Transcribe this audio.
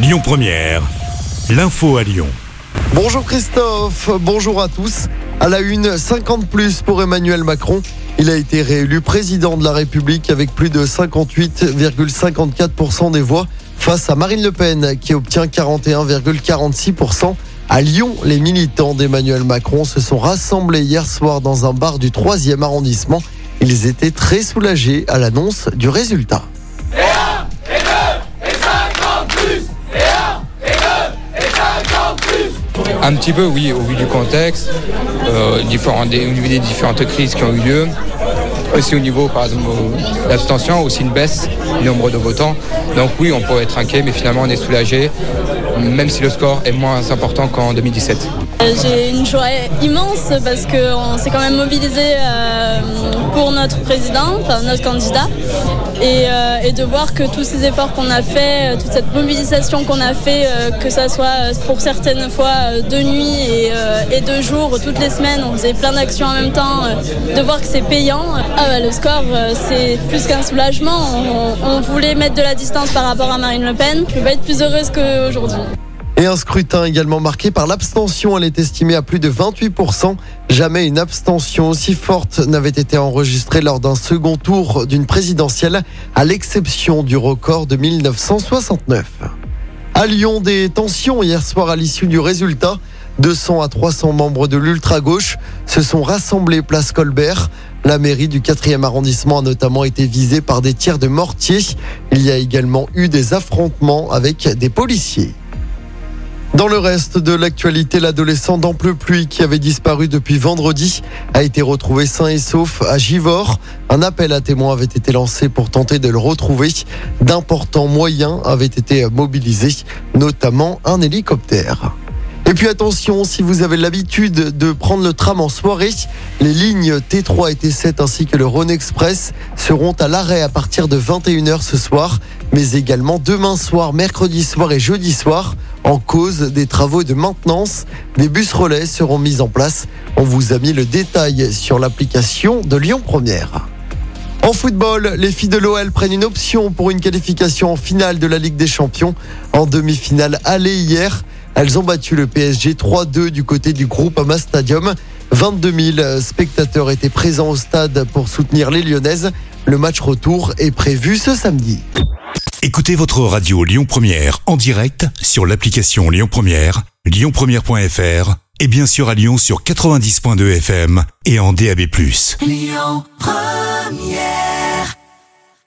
Lyon Première, l'info à Lyon. Bonjour Christophe, bonjour à tous. À la une, 50 plus pour Emmanuel Macron. Il a été réélu président de la République avec plus de 58,54% des voix face à Marine Le Pen qui obtient 41,46%. À Lyon, les militants d'Emmanuel Macron se sont rassemblés hier soir dans un bar du 3e arrondissement. Ils étaient très soulagés à l'annonce du résultat. Un petit peu, oui, au vu du contexte, euh, au niveau des différentes crises qui ont eu lieu. Aussi au niveau, par exemple, de l'abstention, aussi une baisse du nombre de votants. Donc oui, on pourrait être inquiet, mais finalement on est soulagé, même si le score est moins important qu'en 2017. J'ai une joie immense parce qu'on s'est quand même mobilisé euh, pour notre président, notre candidat, et, euh, et de voir que tous ces efforts qu'on a fait, euh, toute cette mobilisation qu'on a fait, que ça soit pour certaines fois de nuit et, de jour, toutes les semaines, on faisait plein d'actions en même temps, de voir que c'est payant. Ah bah, le score, euh, c'est plus qu'un soulagement. On, on voulait mettre de la distance par rapport à Marine Le Pen. Je peux pas être plus heureuse qu'aujourd'hui. Et un scrutin également marqué par l'abstention. Elle est estimée à plus de 28%. Jamais une abstention aussi forte n'avait été enregistrée lors d'un second tour d'une présidentielle, à l'exception du record de 1969. À Lyon, des tensions hier soir à l'issue du résultat. 200 à 300 membres de l'ultra-gauche se sont rassemblés place Colbert. La mairie du 4e arrondissement a notamment été visée par des tirs de mortier. Il y a également eu des affrontements avec des policiers. Dans le reste de l'actualité, l'adolescent d'Amplepuis qui avait disparu depuis vendredi a été retrouvé sain et sauf à Givors. Un appel à témoins avait été lancé pour tenter de le retrouver. D'importants moyens avaient été mobilisés, notamment un hélicoptère. Et puis attention, si vous avez l'habitude de prendre le tram en soirée, les lignes T3 et T7 ainsi que le Rhône Express seront à l'arrêt à partir de 21h ce soir, mais également demain soir, mercredi soir et jeudi soir. En cause des travaux de maintenance, des bus relais seront mis en place. On vous a mis le détail sur l'application de Lyon Première. En football, les filles de l'OL prennent une option pour une qualification en finale de la Ligue des Champions. En demi-finale aller hier, elles ont battu le PSG 3-2 du côté du groupe Ama Stadium. 22 000 spectateurs étaient présents au stade pour soutenir les Lyonnaises. Le match retour est prévu ce samedi. Écoutez votre radio Lyon Première en direct sur l'application Lyon Première, lyonpremière.fr et bien sûr à Lyon sur 90.2 FM et en DAB+. Lyon Première